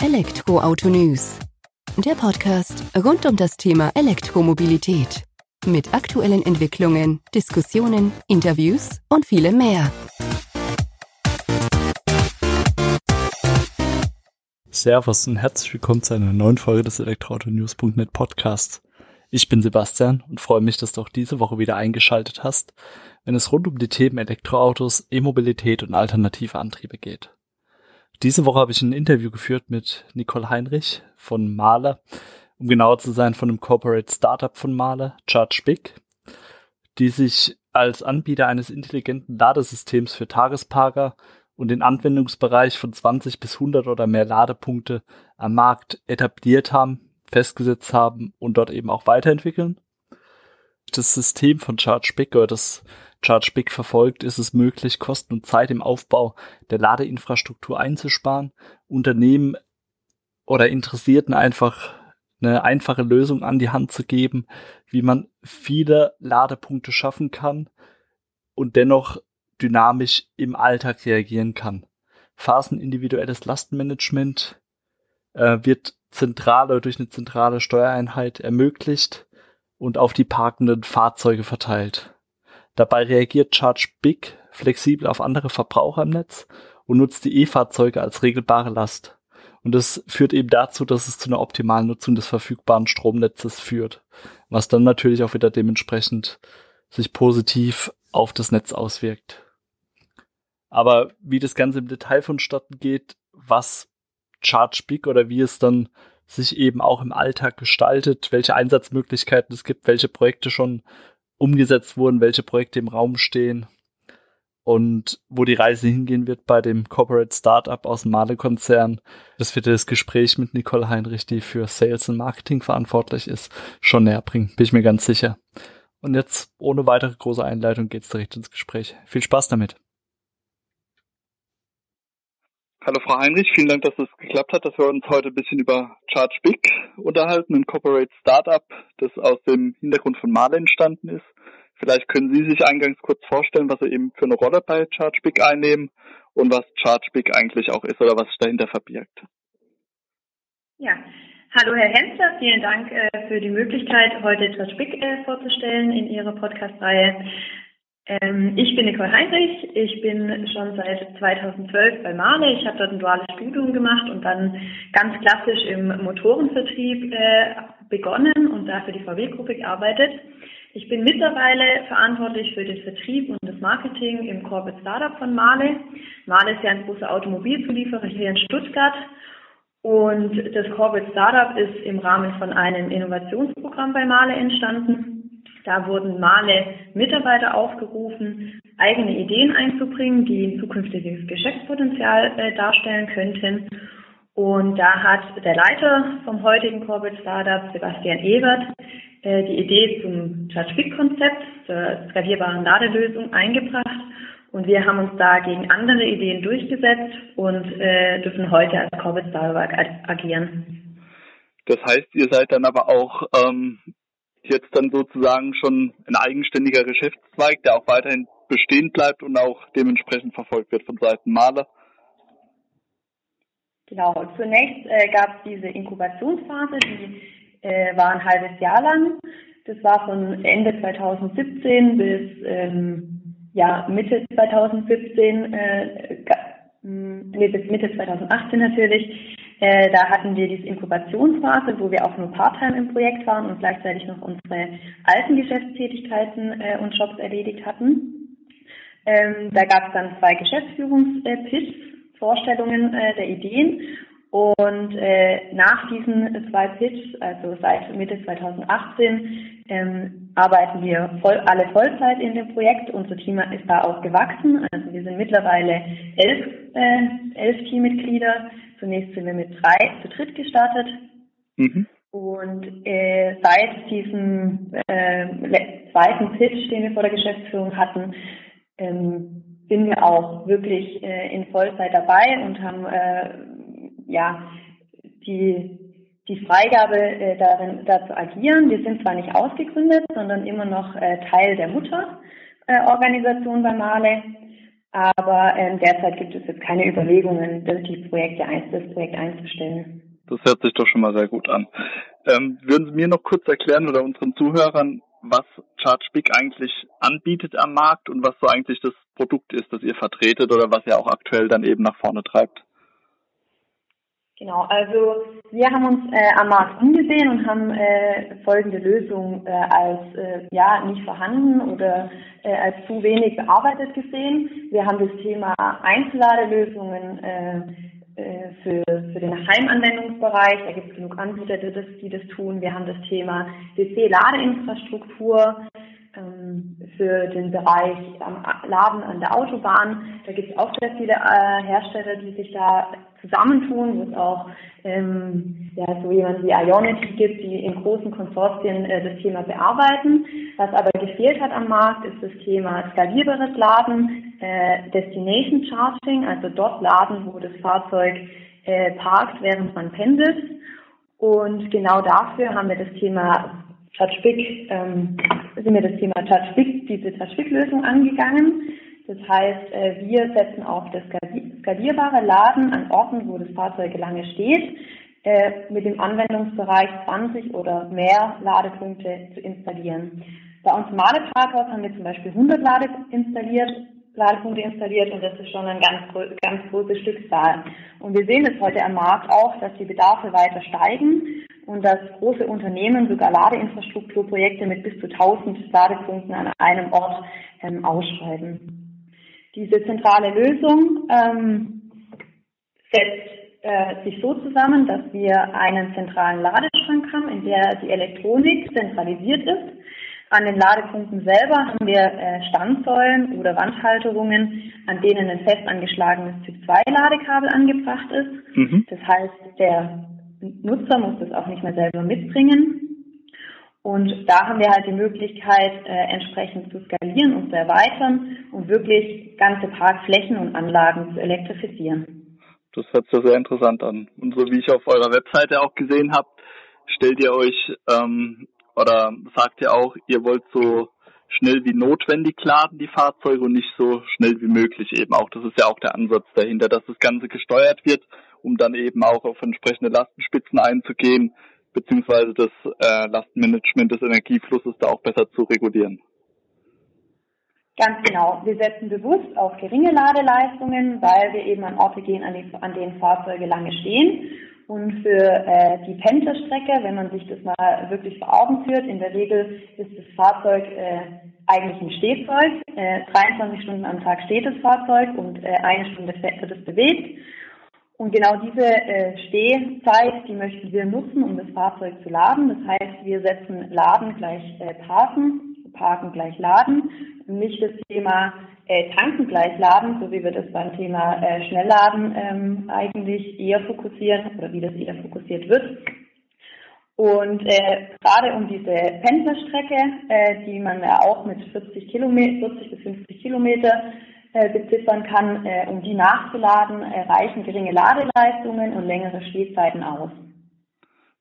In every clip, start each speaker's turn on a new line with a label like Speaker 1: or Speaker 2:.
Speaker 1: Elektroauto News. Der Podcast rund um das Thema Elektromobilität. Mit aktuellen Entwicklungen, Diskussionen, Interviews und vielem mehr.
Speaker 2: Servus und herzlich willkommen zu einer neuen Folge des Elektroauto-News.net Podcasts. Ich bin Sebastian und freue mich, dass du auch diese Woche wieder eingeschaltet hast, wenn es rund um die Themen Elektroautos, E-Mobilität und alternative Antriebe geht. Diese Woche habe ich ein Interview geführt mit Nicole Heinrich von Mahler, um genauer zu sein von einem Corporate Startup von Mahler, Charge Big, die sich als Anbieter eines intelligenten Ladesystems für Tagesparker und den Anwendungsbereich von 20 bis 100 oder mehr Ladepunkte am Markt etabliert haben, festgesetzt haben und dort eben auch weiterentwickeln. Das System von Charge Big oder das ChargeBig verfolgt, ist es möglich, Kosten und Zeit im Aufbau der Ladeinfrastruktur einzusparen, Unternehmen oder Interessierten einfach eine einfache Lösung an die Hand zu geben, wie man viele Ladepunkte schaffen kann und dennoch dynamisch im Alltag reagieren kann. Phasenindividuelles Lastenmanagement äh, wird zentral oder durch eine zentrale Steuereinheit ermöglicht und auf die parkenden Fahrzeuge verteilt. Dabei reagiert Charge Big flexibel auf andere Verbraucher im Netz und nutzt die E-Fahrzeuge als regelbare Last. Und das führt eben dazu, dass es zu einer optimalen Nutzung des verfügbaren Stromnetzes führt, was dann natürlich auch wieder dementsprechend sich positiv auf das Netz auswirkt. Aber wie das Ganze im Detail vonstatten geht, was Charge oder wie es dann sich eben auch im Alltag gestaltet, welche Einsatzmöglichkeiten es gibt, welche Projekte schon umgesetzt wurden, welche Projekte im Raum stehen und wo die Reise hingehen wird bei dem Corporate Startup aus dem Male-Konzern. Das wird das Gespräch mit Nicole Heinrich, die für Sales und Marketing verantwortlich ist, schon näher bringen, bin ich mir ganz sicher. Und jetzt ohne weitere große Einleitung geht's direkt ins Gespräch. Viel Spaß damit.
Speaker 3: Hallo Frau Heinrich, vielen Dank, dass es geklappt hat, dass wir uns heute ein bisschen über Charge Big unterhalten, ein Corporate Startup, das aus dem Hintergrund von Male entstanden ist. Vielleicht können Sie sich eingangs kurz vorstellen, was Sie eben für eine Rolle bei Charge Big einnehmen und was Charge Big eigentlich auch ist oder was sich dahinter verbirgt.
Speaker 4: Ja, hallo Herr Hensler, vielen Dank äh, für die Möglichkeit, heute Charge Big äh, vorzustellen in Ihrer Podcast-Reihe. Ähm, ich bin Nicole Heinrich. Ich bin schon seit 2012 bei Male. Ich habe dort ein duales Studium gemacht und dann ganz klassisch im Motorenvertrieb äh, begonnen und da für die VW-Gruppe gearbeitet. Ich bin mittlerweile verantwortlich für den Vertrieb und das Marketing im Corporate Startup von Male. Male ist ja ein großer Automobilzulieferer hier in Stuttgart. Und das Corporate Startup ist im Rahmen von einem Innovationsprogramm bei Male entstanden. Da wurden Male Mitarbeiter aufgerufen, eigene Ideen einzubringen, die ein zukünftiges Geschäftspotenzial äh, darstellen könnten. Und da hat der Leiter vom heutigen Corporate Startup, Sebastian Ebert, äh, die Idee zum Charge-Big-Konzept, zur skalierbaren Ladelösung eingebracht. Und wir haben uns da gegen andere Ideen durchgesetzt und äh, dürfen heute als Corporate Startup agieren.
Speaker 3: Das heißt, ihr seid dann aber auch ähm, jetzt dann sozusagen schon ein eigenständiger Geschäftszweig, der auch weiterhin bestehen bleibt und auch dementsprechend verfolgt wird von Seiten Maler.
Speaker 4: Genau, zunächst äh, gab es diese Inkubationsphase, die äh, war ein halbes Jahr lang. Das war von Ende 2017 bis ähm, ja, Mitte 2017, äh, nee, bis Mitte 2018 natürlich. Äh, da hatten wir diese Inkubationsphase, wo wir auch nur Part-Time im Projekt waren und gleichzeitig noch unsere alten Geschäftstätigkeiten äh, und Jobs erledigt hatten. Ähm, da gab es dann zwei Geschäftsführungspitches, Vorstellungen äh, der Ideen und äh, nach diesen zwei Pitch, also seit Mitte 2018, ähm, arbeiten wir voll, alle Vollzeit in dem Projekt. Unser Team ist da auch gewachsen. Also wir sind mittlerweile elf, äh, elf Teammitglieder. Zunächst sind wir mit drei zu dritt gestartet. Mhm. Und äh, seit diesem äh, zweiten Pitch, den wir vor der Geschäftsführung hatten, ähm, sind wir auch wirklich äh, in Vollzeit dabei und haben äh, ja die die Freigabe äh, darin da zu agieren. Wir sind zwar nicht ausgegründet, sondern immer noch äh, Teil der Mutterorganisation äh, bei Male Aber ähm, derzeit gibt es jetzt keine Überlegungen, die Projekte das Projekt einzustellen.
Speaker 3: Das hört sich doch schon mal sehr gut an. Ähm, würden Sie mir noch kurz erklären oder unseren Zuhörern, was ChargeBig eigentlich anbietet am Markt und was so eigentlich das Produkt ist, das ihr vertretet oder was ihr auch aktuell dann eben nach vorne treibt?
Speaker 4: Genau, also wir haben uns äh, am Markt umgesehen und haben äh, folgende Lösung äh, als äh, ja nicht vorhanden oder äh, als zu wenig bearbeitet gesehen. Wir haben das Thema Einzelladelösungen äh, äh, für, für den Heimanwendungsbereich. Da gibt es genug Anbieter, die das, die das tun. Wir haben das Thema DC-Ladeinfrastruktur ähm, für den Bereich am Laden an der Autobahn. Da gibt es auch sehr viele äh, Hersteller, die sich da zusammentun, wo es auch ähm, ja, so jemand wie Ionity gibt, die in großen Konsortien äh, das Thema bearbeiten. Was aber gefehlt hat am Markt, ist das Thema skalierbares Laden, äh, Destination Charging, also dort laden, wo das Fahrzeug äh, parkt, während man pendelt. Und genau dafür haben wir das Thema TouchBig, ähm, sind wir das Thema TouchBig, diese TouchBig-Lösung angegangen. Das heißt, äh, wir setzen auf das skalierbare Laden an Orten, wo das Fahrzeug lange steht, äh, mit dem Anwendungsbereich 20 oder mehr Ladepunkte zu installieren. Bei uns im Male Parkhaus haben wir zum Beispiel 100 Lade installiert, Ladepunkte installiert und das ist schon eine ganz, ganz große Stückzahl. Und wir sehen es heute am Markt auch, dass die Bedarfe weiter steigen und dass große Unternehmen sogar Ladeinfrastrukturprojekte mit bis zu 1000 Ladepunkten an einem Ort ähm, ausschreiben. Diese zentrale Lösung ähm, setzt äh, sich so zusammen, dass wir einen zentralen Ladeschrank haben, in der die Elektronik zentralisiert ist. An den Ladepunkten selber haben wir äh, Standsäulen oder Wandhalterungen, an denen ein fest angeschlagenes Typ-2-Ladekabel angebracht ist. Mhm. Das heißt, der Nutzer muss das auch nicht mehr selber mitbringen. Und da haben wir halt die Möglichkeit, äh, entsprechend zu skalieren und zu erweitern und wirklich ganze Parkflächen und Anlagen zu elektrifizieren.
Speaker 3: Das hört sich sehr interessant an. Und so wie ich auf eurer Webseite auch gesehen habe, stellt ihr euch ähm, oder sagt ihr auch, ihr wollt so schnell wie notwendig laden, die Fahrzeuge, und nicht so schnell wie möglich eben auch. Das ist ja auch der Ansatz dahinter, dass das Ganze gesteuert wird, um dann eben auch auf entsprechende Lastenspitzen einzugehen, beziehungsweise das äh, Lastenmanagement des Energieflusses da auch besser zu regulieren.
Speaker 4: Ganz genau. Wir setzen bewusst auf geringe Ladeleistungen, weil wir eben an Orte gehen, an, die, an denen Fahrzeuge lange stehen. Und für äh, die Pendlerstrecke, wenn man sich das mal wirklich vor Augen führt, in der Regel ist das Fahrzeug äh, eigentlich ein Stehzeug. Äh, 23 Stunden am Tag steht das Fahrzeug und äh, eine Stunde wird es bewegt. Und genau diese äh, Stehzeit, die möchten wir nutzen, um das Fahrzeug zu laden. Das heißt, wir setzen Laden gleich äh, Parken, Parken gleich Laden, nicht das Thema äh, Tanken gleich laden, so wie wir das beim Thema äh, Schnellladen ähm, eigentlich eher fokussieren oder wie das eher fokussiert wird. Und äh, gerade um diese Pendlerstrecke, äh, die man ja auch mit 40 Kilometer, 40 bis 50 Kilometer beziffern kann, äh, um die nachzuladen, äh, reichen geringe Ladeleistungen und längere Stehzeiten aus.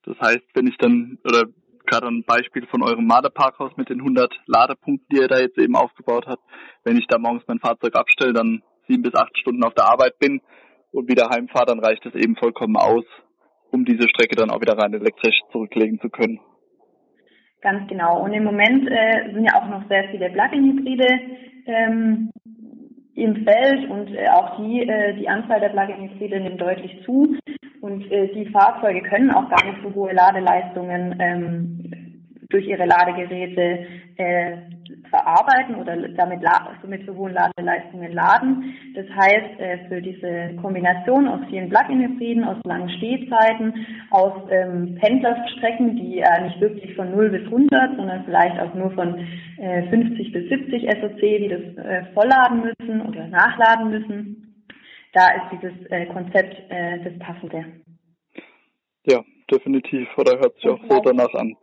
Speaker 3: Das heißt, wenn ich dann, oder gerade ein Beispiel von eurem Maderparkhaus mit den 100 Ladepunkten, die ihr da jetzt eben aufgebaut habt, wenn ich da morgens mein Fahrzeug abstelle, dann sieben bis acht Stunden auf der Arbeit bin und wieder heimfahre, dann reicht das eben vollkommen aus, um diese Strecke dann auch wieder rein elektrisch zurücklegen zu können.
Speaker 4: Ganz genau. Und im Moment äh, sind ja auch noch sehr viele Plug-in-Hybride ähm, im Feld und äh, auch die, äh, die Anzahl der Plug-in-Hybride nimmt deutlich zu. Und äh, die Fahrzeuge können auch gar nicht so hohe Ladeleistungen ähm, durch ihre Ladegeräte äh, verarbeiten oder damit so mit so hohen Ladeleistungen laden. Das heißt, äh, für diese Kombination aus vielen Plug-in-Hybriden, aus langen Stehzeiten, aus ähm, Pendlerstrecken, die äh, nicht wirklich von 0 bis 100, sondern vielleicht auch nur von äh, 50 bis 70 SOC, die das äh, vollladen müssen oder nachladen müssen. Da ist dieses äh, Konzept äh, das Passende.
Speaker 3: Ja, definitiv. Oder hört sich auch so danach an.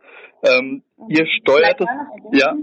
Speaker 3: Ähm, ihr steuert es. Ja.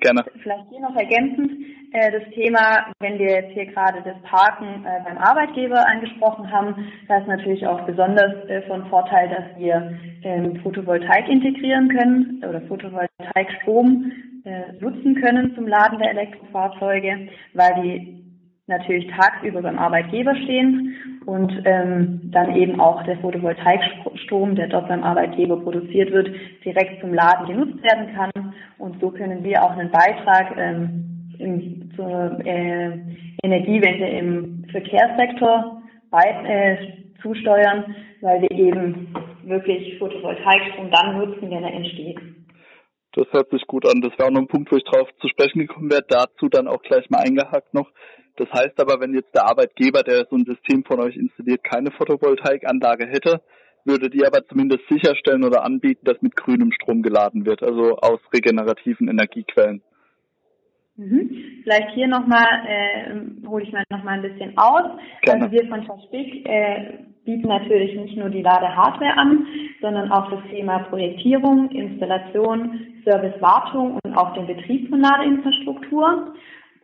Speaker 3: Gerne.
Speaker 4: Vielleicht hier noch ergänzend äh, das Thema, wenn wir jetzt hier gerade das Parken äh, beim Arbeitgeber angesprochen haben, da ist natürlich auch besonders äh, von Vorteil, dass wir ähm, Photovoltaik integrieren können oder Photovoltaikstrom äh, nutzen können zum Laden der Elektrofahrzeuge, weil die natürlich tagsüber beim Arbeitgeber stehen und ähm, dann eben auch der Photovoltaikstrom, der dort beim Arbeitgeber produziert wird, direkt zum Laden genutzt werden kann. Und so können wir auch einen Beitrag ähm, im, zur äh, Energiewende im Verkehrssektor bei, äh, zusteuern, weil wir eben wirklich Photovoltaikstrom dann nutzen, wenn er entsteht.
Speaker 3: Das hört sich gut an. Das wäre auch noch ein Punkt, wo ich drauf zu sprechen gekommen wäre. Dazu dann auch gleich mal eingehakt noch. Das heißt aber, wenn jetzt der Arbeitgeber, der so ein System von euch installiert, keine Photovoltaikanlage hätte, würde die aber zumindest sicherstellen oder anbieten, dass mit grünem Strom geladen wird, also aus regenerativen Energiequellen.
Speaker 4: Mhm. Vielleicht hier nochmal, äh, hole ich mal nochmal ein bisschen aus. Gerne. Also wir von Verspick äh, bieten natürlich nicht nur die Ladehardware an, sondern auch das Thema Projektierung, Installation, Servicewartung und auch den Betrieb von Ladeinfrastruktur.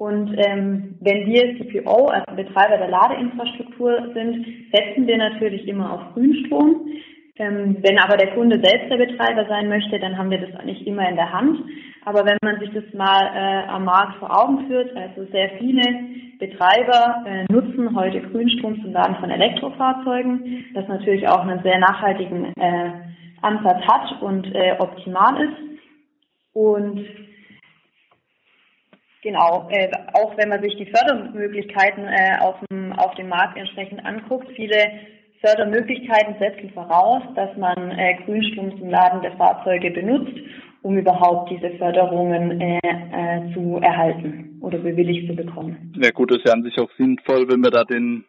Speaker 4: Und ähm, wenn wir CPO, also Betreiber der Ladeinfrastruktur sind, setzen wir natürlich immer auf Grünstrom. Ähm, wenn aber der Kunde selbst der Betreiber sein möchte, dann haben wir das nicht immer in der Hand. Aber wenn man sich das mal äh, am Markt vor Augen führt, also sehr viele Betreiber äh, nutzen heute Grünstrom zum Laden von Elektrofahrzeugen, das natürlich auch einen sehr nachhaltigen äh, Ansatz hat und äh, optimal ist. Und Genau, äh, auch wenn man sich die Fördermöglichkeiten äh, auf, dem, auf dem Markt entsprechend anguckt, viele Fördermöglichkeiten setzen voraus, dass man äh, Grünstrom zum Laden der Fahrzeuge benutzt, um überhaupt diese Förderungen äh, äh, zu erhalten oder bewilligt zu bekommen.
Speaker 3: Ja gut, ist ja an sich auch sinnvoll, wenn wir da den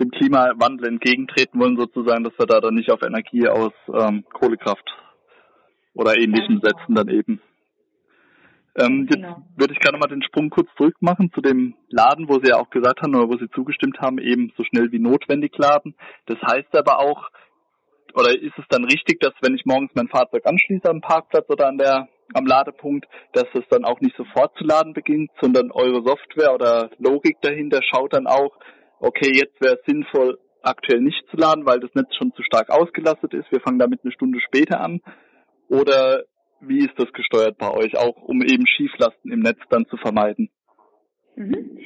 Speaker 3: dem Klimawandel entgegentreten wollen, sozusagen, dass wir da dann nicht auf Energie aus ähm, Kohlekraft oder ähnlichem setzen dann eben. Ähm, jetzt genau. würde ich gerne mal den Sprung kurz zurück machen zu dem Laden, wo Sie ja auch gesagt haben oder wo Sie zugestimmt haben, eben so schnell wie notwendig laden. Das heißt aber auch, oder ist es dann richtig, dass wenn ich morgens mein Fahrzeug anschließe am Parkplatz oder an der am Ladepunkt, dass es dann auch nicht sofort zu laden beginnt, sondern eure Software oder Logik dahinter schaut dann auch, okay, jetzt wäre es sinnvoll, aktuell nicht zu laden, weil das Netz schon zu stark ausgelastet ist. Wir fangen damit eine Stunde später an. Oder wie ist das gesteuert bei euch, auch um eben Schieflasten im Netz dann zu vermeiden?
Speaker 4: Mhm.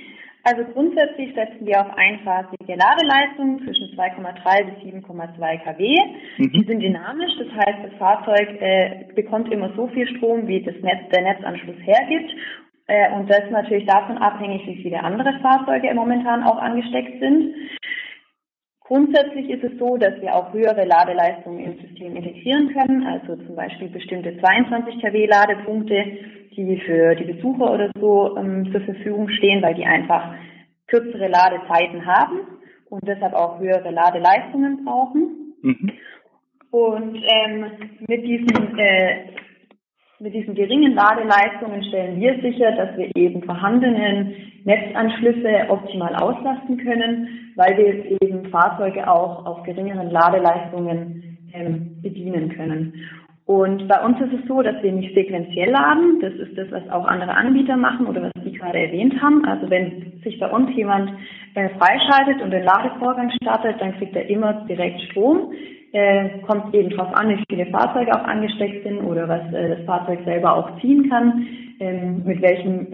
Speaker 4: Also grundsätzlich setzen wir auf einphasige Ladeleistungen zwischen 2,3 bis 7,2 kW. Mhm. Die sind dynamisch, das heißt, das Fahrzeug äh, bekommt immer so viel Strom, wie das Netz, der Netzanschluss hergibt. Äh, und das ist natürlich davon abhängig, wie viele andere Fahrzeuge momentan auch angesteckt sind. Grundsätzlich ist es so, dass wir auch höhere Ladeleistungen im System integrieren können, also zum Beispiel bestimmte 22 kW Ladepunkte, die für die Besucher oder so ähm, zur Verfügung stehen, weil die einfach kürzere Ladezeiten haben und deshalb auch höhere Ladeleistungen brauchen. Mhm. Und ähm, mit diesen äh, mit diesen geringen Ladeleistungen stellen wir sicher, dass wir eben vorhandenen Netzanschlüsse optimal auslasten können, weil wir eben Fahrzeuge auch auf geringeren Ladeleistungen ähm, bedienen können. Und bei uns ist es so, dass wir nicht sequenziell laden. Das ist das, was auch andere Anbieter machen oder was Sie gerade erwähnt haben. Also wenn sich bei uns jemand äh, freischaltet und den Ladevorgang startet, dann kriegt er immer direkt Strom. Äh, kommt eben darauf an, wie viele Fahrzeuge auch angesteckt sind oder was äh, das Fahrzeug selber auch ziehen kann, ähm, mit, welchem,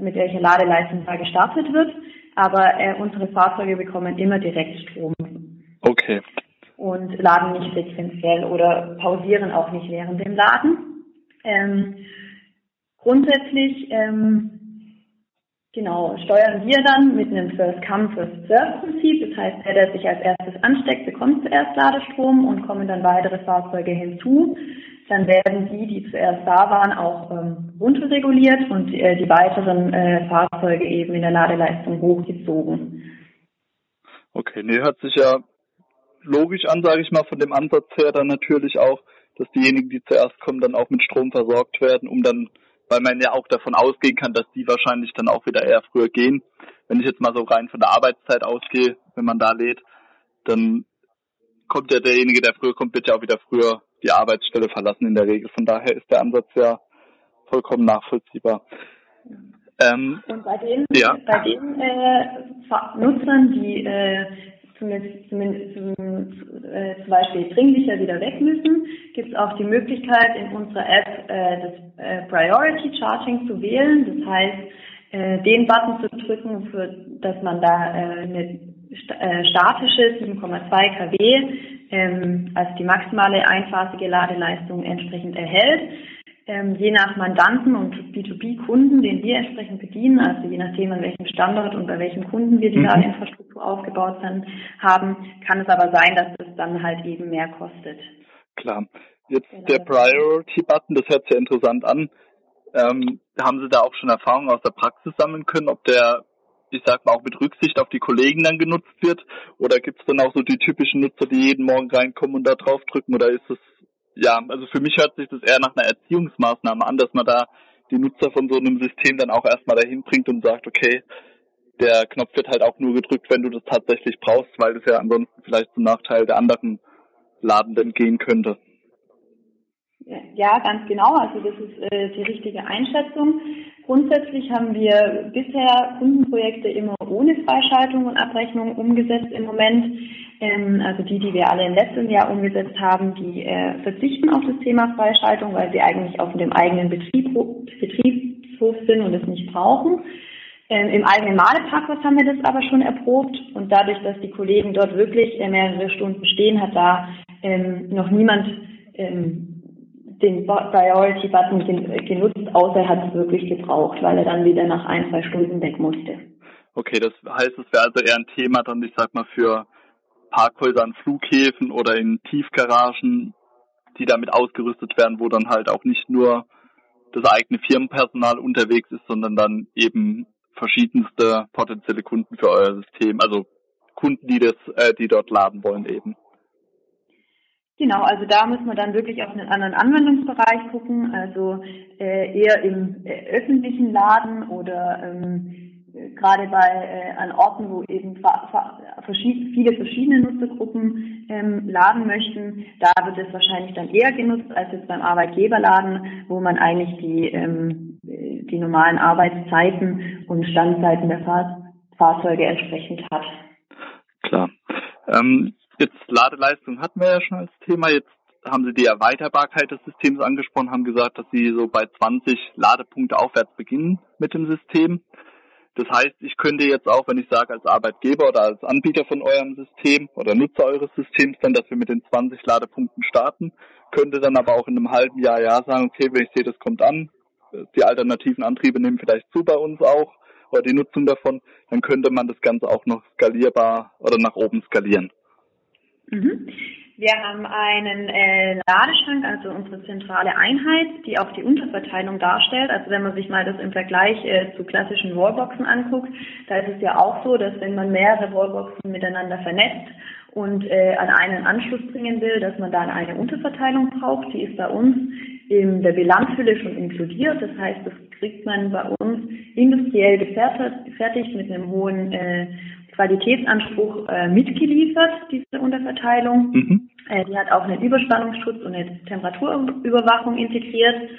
Speaker 4: mit welcher Ladeleistung da gestartet wird. Aber äh, unsere Fahrzeuge bekommen immer direkt Strom.
Speaker 3: Okay.
Speaker 4: Und laden nicht sequenziell oder pausieren auch nicht während dem Laden. Ähm, grundsätzlich ähm, Genau, steuern wir dann mit einem First-Come, First-Serve-Prinzip. Das heißt, der, der sich als erstes ansteckt, bekommt zuerst Ladestrom und kommen dann weitere Fahrzeuge hinzu. Dann werden die, die zuerst da waren, auch ähm, runterreguliert und äh, die weiteren äh, Fahrzeuge eben in der Ladeleistung hochgezogen.
Speaker 3: Okay, nee, hört sich ja logisch an, sage ich mal, von dem Ansatz her dann natürlich auch, dass diejenigen, die zuerst kommen, dann auch mit Strom versorgt werden, um dann weil man ja auch davon ausgehen kann, dass die wahrscheinlich dann auch wieder eher früher gehen. Wenn ich jetzt mal so rein von der Arbeitszeit ausgehe, wenn man da lädt, dann kommt ja derjenige, der früher kommt, wird ja auch wieder früher die Arbeitsstelle verlassen in der Regel. Von daher ist der Ansatz ja vollkommen nachvollziehbar.
Speaker 4: Ähm, Und bei den, ja. bei den äh, Nutzern, die äh, zumindest, zumindest zum, äh, zum Beispiel dringlicher wieder weg müssen, gibt es auch die Möglichkeit, in unserer App äh, das äh, Priority Charging zu wählen. Das heißt, äh, den Button zu drücken, für, dass man da äh, eine äh, statische 7,2 kW ähm, als die maximale einphasige Ladeleistung entsprechend erhält. Ähm, je nach Mandanten und B2B-Kunden, den wir entsprechend bedienen, also je nachdem, an welchem Standort und bei welchem Kunden wir die mhm. Ladeinfrastruktur aufgebaut sind, haben, kann es aber sein, dass es dann halt eben mehr kostet.
Speaker 3: Klar. Jetzt genau. der Priority-Button, das hört sich interessant an. Ähm, haben Sie da auch schon Erfahrungen aus der Praxis sammeln können, ob der, ich sag mal, auch mit Rücksicht auf die Kollegen dann genutzt wird? Oder gibt es dann auch so die typischen Nutzer, die jeden Morgen reinkommen und da drauf drücken? Oder ist es, ja, also für mich hört sich das eher nach einer Erziehungsmaßnahme an, dass man da die Nutzer von so einem System dann auch erstmal dahin bringt und sagt, okay, der Knopf wird halt auch nur gedrückt, wenn du das tatsächlich brauchst, weil das ja ansonsten vielleicht zum Nachteil der anderen Ladenden gehen könnte.
Speaker 4: Ja, ganz genau. Also das ist äh, die richtige Einschätzung. Grundsätzlich haben wir bisher Kundenprojekte immer ohne Freischaltung und Abrechnung umgesetzt im Moment. Ähm, also die, die wir alle im letzten Jahr umgesetzt haben, die äh, verzichten auf das Thema Freischaltung, weil sie eigentlich auf dem eigenen Betrieb, Betriebshof sind und es nicht brauchen. Ähm, Im eigenen Maleparkhaus haben wir das aber schon erprobt und dadurch, dass die Kollegen dort wirklich äh, mehrere Stunden stehen, hat da ähm, noch niemand ähm, den Priority-Button genutzt, außer er hat es wirklich gebraucht, weil er dann wieder nach ein, zwei Stunden weg musste.
Speaker 3: Okay, das heißt, es wäre also eher ein Thema dann, ich sag mal, für Parkhäuser an Flughäfen oder in Tiefgaragen, die damit ausgerüstet werden, wo dann halt auch nicht nur das eigene Firmenpersonal unterwegs ist, sondern dann eben verschiedenste potenzielle Kunden für euer System, also Kunden, die das, äh, die dort laden wollen eben.
Speaker 4: Genau, also da müssen wir dann wirklich auf einen anderen Anwendungsbereich gucken, also äh, eher im äh, öffentlichen Laden oder ähm, gerade bei äh, an Orten, wo eben verschied viele verschiedene Nutzergruppen ähm, laden möchten, da wird es wahrscheinlich dann eher genutzt als jetzt beim Arbeitgeberladen, wo man eigentlich die ähm, die normalen Arbeitszeiten und Standzeiten der Fahr Fahrzeuge entsprechend hat.
Speaker 3: Klar. Ähm, Jetzt Ladeleistung hatten wir ja schon als Thema. Jetzt haben Sie die Erweiterbarkeit des Systems angesprochen, haben gesagt, dass Sie so bei 20 Ladepunkte aufwärts beginnen mit dem System. Das heißt, ich könnte jetzt auch, wenn ich sage als Arbeitgeber oder als Anbieter von eurem System oder Nutzer eures Systems dann, dass wir mit den 20 Ladepunkten starten, könnte dann aber auch in einem halben Jahr ja sagen, okay, wenn ich sehe, das kommt an, die alternativen Antriebe nehmen vielleicht zu bei uns auch oder die Nutzung davon, dann könnte man das Ganze auch noch skalierbar oder nach oben skalieren.
Speaker 4: Mhm. Wir haben einen äh, Ladeschrank, also unsere zentrale Einheit, die auch die Unterverteilung darstellt. Also wenn man sich mal das im Vergleich äh, zu klassischen Wallboxen anguckt, da ist es ja auch so, dass wenn man mehrere Wallboxen miteinander vernetzt und äh, an einen Anschluss bringen will, dass man dann eine Unterverteilung braucht. Die ist bei uns in der Bilanzhülle schon inkludiert. Das heißt, das kriegt man bei uns industriell gefertigt mit einem hohen äh, Qualitätsanspruch äh, mitgeliefert, diese Unterverteilung. Mhm. Äh, die hat auch einen Überspannungsschutz und eine Temperaturüberwachung integriert.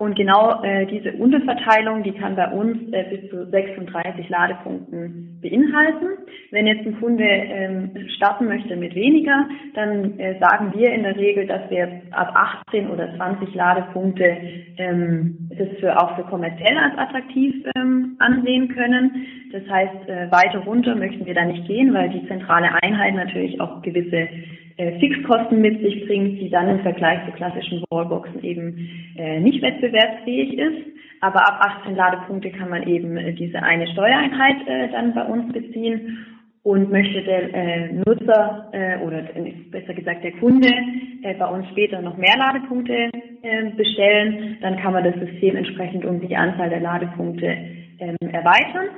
Speaker 4: Und genau äh, diese Unterverteilung, die kann bei uns äh, bis zu 36 Ladepunkten beinhalten. Wenn jetzt ein Kunde ähm, starten möchte mit weniger, dann äh, sagen wir in der Regel, dass wir ab 18 oder 20 Ladepunkte ähm, das für, auch für kommerziell als attraktiv ähm, ansehen können. Das heißt, äh, weiter runter möchten wir da nicht gehen, weil die zentrale Einheit natürlich auch gewisse Fixkosten mit sich bringt, die dann im Vergleich zu klassischen Wallboxen eben äh, nicht wettbewerbsfähig ist. Aber ab 18 Ladepunkte kann man eben äh, diese eine Steuereinheit äh, dann bei uns beziehen. Und möchte der äh, Nutzer äh, oder äh, besser gesagt der Kunde äh, bei uns später noch mehr Ladepunkte äh, bestellen, dann kann man das System entsprechend um die Anzahl der Ladepunkte ähm, erweitern.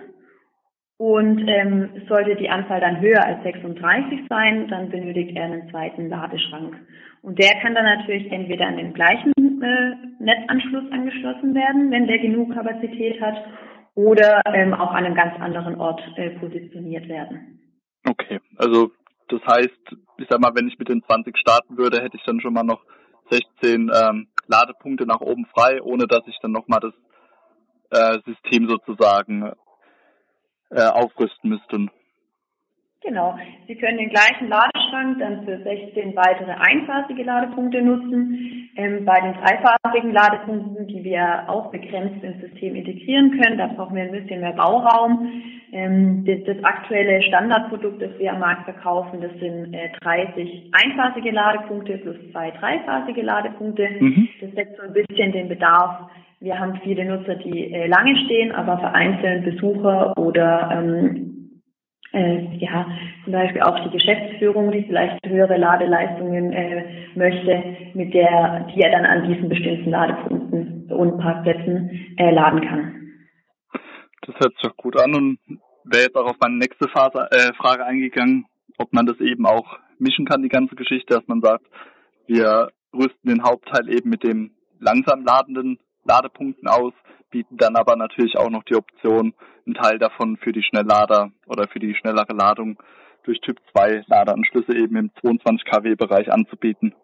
Speaker 4: Und ähm, sollte die Anzahl dann höher als 36 sein, dann benötigt er einen zweiten Ladeschrank. Und der kann dann natürlich entweder an den gleichen äh, Netzanschluss angeschlossen werden, wenn der genug Kapazität hat, oder ähm, auch an einem ganz anderen Ort äh, positioniert werden.
Speaker 3: Okay, also das heißt, ich sag mal, wenn ich mit den 20 starten würde, hätte ich dann schon mal noch 16 ähm, Ladepunkte nach oben frei, ohne dass ich dann nochmal das äh, System sozusagen äh, aufrüsten müssten.
Speaker 4: Genau. Sie können den gleichen Ladeschrank dann für 16 weitere einphasige Ladepunkte nutzen. Ähm, bei den dreiphasigen Ladepunkten, die wir auch begrenzt ins System integrieren können, da brauchen wir ein bisschen mehr Bauraum. Ähm, das, das, aktuelle Standardprodukt, das wir am Markt verkaufen, das sind äh, 30 einphasige Ladepunkte plus zwei dreiphasige Ladepunkte. Mhm. Das deckt so ein bisschen den Bedarf. Wir haben viele Nutzer, die äh, lange stehen, aber vereinzelt Besucher oder ähm, äh, ja, zum Beispiel auch die Geschäftsführung, die vielleicht höhere Ladeleistungen äh, möchte, mit der, die er dann an diesen bestimmten Ladepunkten und Parkplätzen äh, laden kann.
Speaker 3: Das hört sich doch gut an und wäre jetzt auch auf meine nächste Phase, äh, Frage eingegangen, ob man das eben auch mischen kann, die ganze Geschichte, dass man sagt, wir rüsten den Hauptteil eben mit dem langsam ladenden Ladepunkten aus, bieten dann aber natürlich auch noch die Option, einen Teil davon für die Schnelllader oder für die schnellere Ladung durch Typ 2 Ladeanschlüsse eben im 22 kW Bereich anzubieten.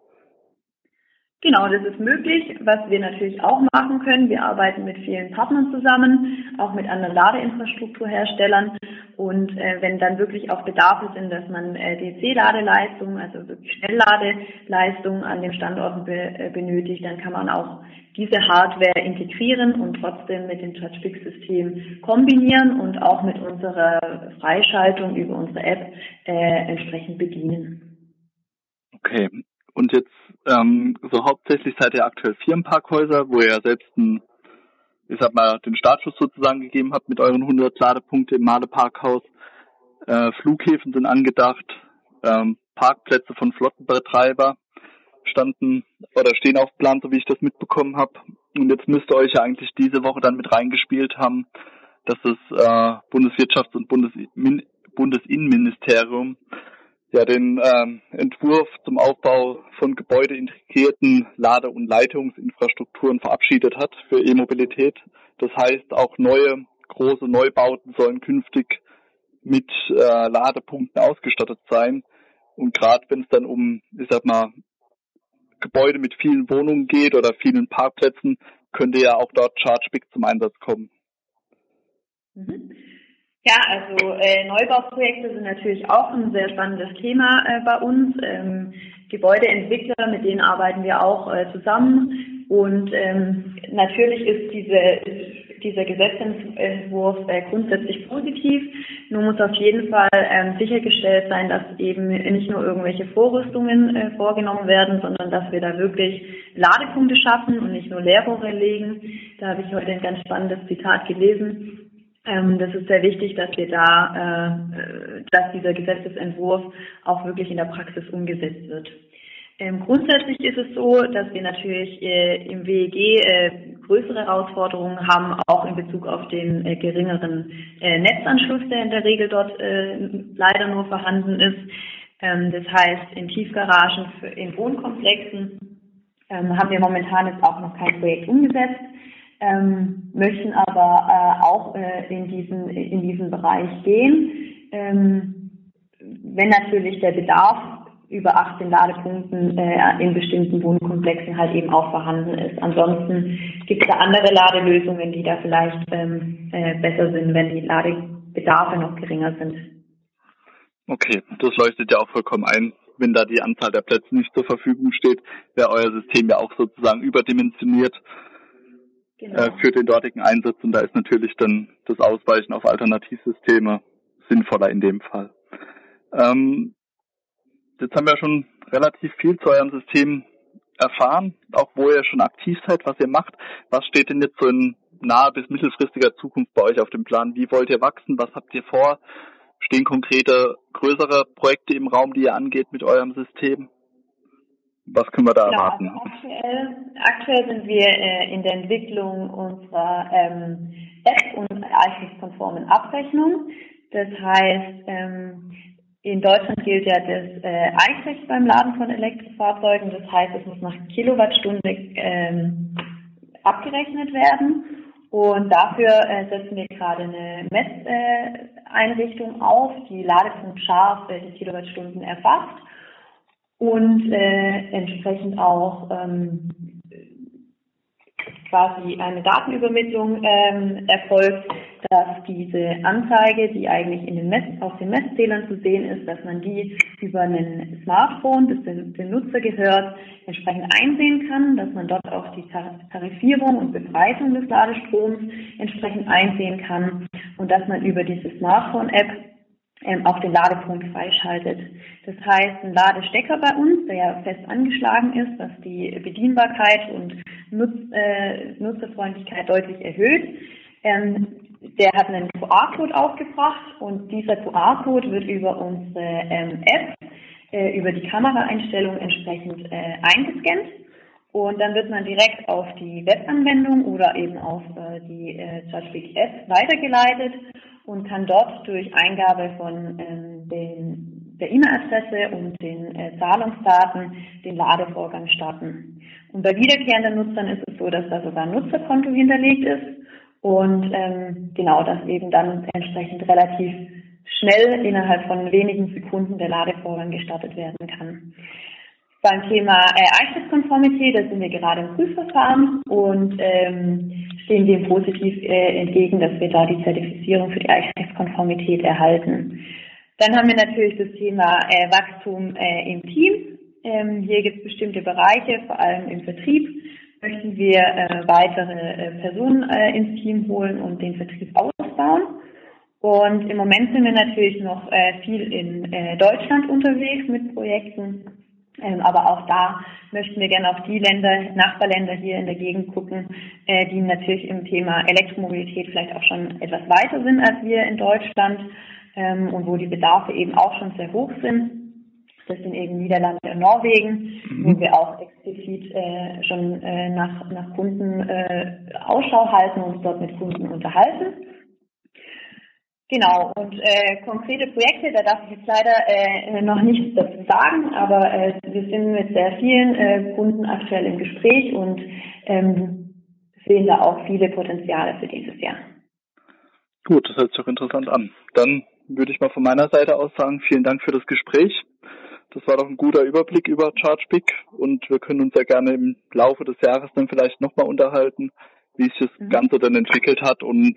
Speaker 4: Genau, das ist möglich. Was wir natürlich auch machen können, wir arbeiten mit vielen Partnern zusammen, auch mit anderen Ladeinfrastrukturherstellern. Und äh, wenn dann wirklich auch Bedarfe sind, dass man äh, DC-Ladeleistung, also wirklich Schnellladeleistung an den Standorten be äh, benötigt, dann kann man auch diese Hardware integrieren und trotzdem mit dem Touchfix-System kombinieren und auch mit unserer Freischaltung über unsere App äh, entsprechend bedienen.
Speaker 3: Okay, und jetzt ähm, so hauptsächlich seid ihr aktuell Firmenparkhäuser, wo ihr selbst ein, ich sag mal, den Startschuss sozusagen gegeben habt mit euren 100 Ladepunkte im Male-Parkhaus. Äh, Flughäfen sind angedacht, ähm, Parkplätze von Flottenbetreiber standen oder stehen auf Plan, so wie ich das mitbekommen habe. Und jetzt müsst ihr euch ja eigentlich diese Woche dann mit reingespielt haben, dass das äh, Bundeswirtschafts- und Bundesin Bundesinnenministerium ja den ähm, Entwurf zum Aufbau von gebäudeintegrierten Lade- und Leitungsinfrastrukturen verabschiedet hat für E-Mobilität. Das heißt, auch neue große Neubauten sollen künftig mit äh, Ladepunkten ausgestattet sein. Und gerade wenn es dann um, ich sag mal, Gebäude mit vielen Wohnungen geht oder vielen Parkplätzen, könnte ja auch dort ChargeBig zum Einsatz kommen.
Speaker 4: Mhm. Ja, also äh, Neubauprojekte sind natürlich auch ein sehr spannendes Thema äh, bei uns. Ähm, Gebäudeentwickler, mit denen arbeiten wir auch äh, zusammen. Und ähm, natürlich ist diese, dieser Gesetzentwurf äh, grundsätzlich positiv. Nun muss auf jeden Fall ähm, sichergestellt sein, dass eben nicht nur irgendwelche Vorrüstungen äh, vorgenommen werden, sondern dass wir da wirklich Ladepunkte schaffen und nicht nur Leerrohre legen. Da habe ich heute ein ganz spannendes Zitat gelesen das ist sehr wichtig, dass wir da, äh, dass dieser Gesetzesentwurf auch wirklich in der Praxis umgesetzt wird. Ähm, grundsätzlich ist es so, dass wir natürlich äh, im WEG äh, größere Herausforderungen haben, auch in Bezug auf den geringeren Netzanschluss, der in der Regel dort leider nur vorhanden ist. Ähm, das heißt, in Tiefgaragen, in Wohnkomplexen ähm, haben wir momentan jetzt auch noch kein Projekt umgesetzt ähm, möchten aber äh, auch äh, in diesen in diesen Bereich gehen. Ähm, wenn natürlich der Bedarf über 18 Ladepunkten äh, in bestimmten Wohnkomplexen halt eben auch vorhanden ist. Ansonsten gibt es da andere Ladelösungen, die da vielleicht ähm, äh, besser sind, wenn die Ladebedarfe noch geringer sind.
Speaker 3: Okay, das leuchtet ja auch vollkommen ein. Wenn da die Anzahl der Plätze nicht zur Verfügung steht, wäre euer System ja auch sozusagen überdimensioniert genau. äh, für den dortigen Einsatz und da ist natürlich dann das Ausweichen auf Alternativsysteme sinnvoller in dem Fall. Ähm, jetzt haben wir schon relativ viel zu eurem System erfahren, auch wo ihr schon aktiv seid, was ihr macht. Was steht denn jetzt so in nahe bis mittelfristiger Zukunft bei euch auf dem Plan? Wie wollt ihr wachsen? Was habt ihr vor? Stehen konkrete, größere Projekte im Raum, die ihr angeht mit eurem System? Was können wir da genau, erwarten?
Speaker 4: Also aktuell, aktuell sind wir äh, in der Entwicklung unserer ähm, App und eichungskonformen Abrechnung. Das heißt, ähm, in Deutschland gilt ja das äh, Eichrecht beim Laden von Elektrofahrzeugen. Das heißt, es muss nach Kilowattstunde ähm, abgerechnet werden. Und dafür äh, setzen wir gerade eine Messeinrichtung auf, die Ladepunkt scharf die Kilowattstunden erfasst und äh, entsprechend auch ähm, quasi eine Datenübermittlung ähm, erfolgt, dass diese Anzeige, die eigentlich in den Mess auf den Messzählern zu sehen ist, dass man die über ein Smartphone, das dem, dem Nutzer gehört, entsprechend einsehen kann, dass man dort auch die Tarifierung und Bepreisung des Ladestroms entsprechend einsehen kann und dass man über diese Smartphone-App ähm, auch den Ladepunkt freischaltet. Das heißt, ein Ladestecker bei uns, der ja fest angeschlagen ist, was die Bedienbarkeit und Nutz, äh, Nutzerfreundlichkeit deutlich erhöht, ähm, der hat einen QR-Code aufgebracht und dieser QR-Code wird über unsere ähm, App, äh, über die Kameraeinstellung entsprechend äh, eingescannt und dann wird man direkt auf die Webanwendung oder eben auf äh, die äh, App weitergeleitet und kann dort durch Eingabe von ähm, den, der E-Mail-Adresse und den äh, Zahlungsdaten den Ladevorgang starten. Und bei wiederkehrenden Nutzern ist es so, dass da sogar ein Nutzerkonto hinterlegt ist und ähm, genau das eben dann entsprechend relativ schnell innerhalb von wenigen Sekunden der Ladevorgang gestartet werden kann. Beim Thema äh, ISIS-Konformität, da sind wir gerade im Prüfverfahren und ähm, stehen dem positiv äh, entgegen, dass wir da die Zertifizierung für die ISIS-Konformität erhalten. Dann haben wir natürlich das Thema äh, Wachstum äh, im Team. Ähm, hier gibt es bestimmte Bereiche, vor allem im Vertrieb, möchten wir äh, weitere äh, Personen äh, ins Team holen und den Vertrieb ausbauen. Und im Moment sind wir natürlich noch äh, viel in Deutschland unterwegs mit Projekten. Ähm, aber auch da möchten wir gerne auf die Länder, Nachbarländer hier in der Gegend gucken, äh, die natürlich im Thema Elektromobilität vielleicht auch schon etwas weiter sind als wir in Deutschland ähm, und wo die Bedarfe eben auch schon sehr hoch sind. Das sind eben Niederlande und Norwegen, mhm. wo wir auch explizit äh, schon äh, nach, nach Kunden Ausschau halten und uns dort mit Kunden unterhalten. Genau, und äh, konkrete Projekte, da darf ich jetzt leider äh, noch nichts dazu sagen, aber äh, wir sind mit sehr vielen äh, Kunden aktuell im Gespräch und ähm, sehen da auch viele Potenziale für dieses Jahr.
Speaker 3: Gut, das hört sich doch interessant an. Dann würde ich mal von meiner Seite aus sagen, vielen Dank für das Gespräch. Das war doch ein guter Überblick über ChargePick und wir können uns ja gerne im Laufe des Jahres dann vielleicht nochmal unterhalten, wie sich das mhm. Ganze dann entwickelt hat und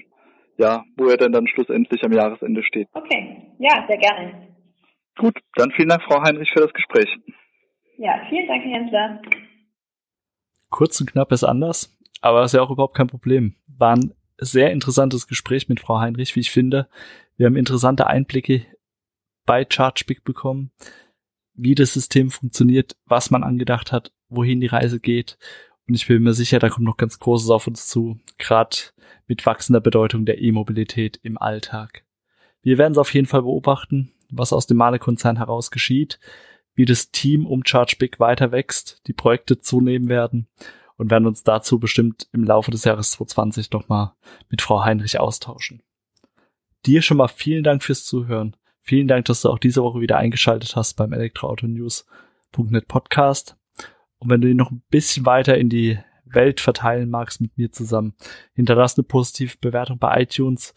Speaker 3: ja, wo er denn dann schlussendlich am Jahresende steht.
Speaker 4: Okay, ja, sehr gerne.
Speaker 3: Gut, dann vielen Dank, Frau Heinrich, für das Gespräch.
Speaker 4: Ja, vielen Dank, Herr Hensler.
Speaker 2: Kurz und knapp ist anders, aber das ist ja auch überhaupt kein Problem. War ein sehr interessantes Gespräch mit Frau Heinrich, wie ich finde. Wir haben interessante Einblicke bei ChargeBig bekommen, wie das System funktioniert, was man angedacht hat, wohin die Reise geht. Und ich bin mir sicher, da kommt noch ganz Großes auf uns zu, gerade mit wachsender Bedeutung der E-Mobilität im Alltag. Wir werden es auf jeden Fall beobachten, was aus dem Male-Konzern heraus geschieht, wie das Team um ChargeBig weiter wächst, die Projekte zunehmen werden und werden uns dazu bestimmt im Laufe des Jahres 2020 nochmal mit Frau Heinrich austauschen. Dir schon mal vielen Dank fürs Zuhören. Vielen Dank, dass du auch diese Woche wieder eingeschaltet hast beim Elektroauto-News.net Podcast. Und wenn du ihn noch ein bisschen weiter in die Welt verteilen magst mit mir zusammen, hinterlass eine positive Bewertung bei iTunes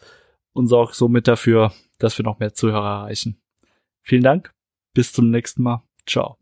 Speaker 2: und sorg somit dafür, dass wir noch mehr Zuhörer erreichen. Vielen Dank. Bis zum nächsten Mal. Ciao.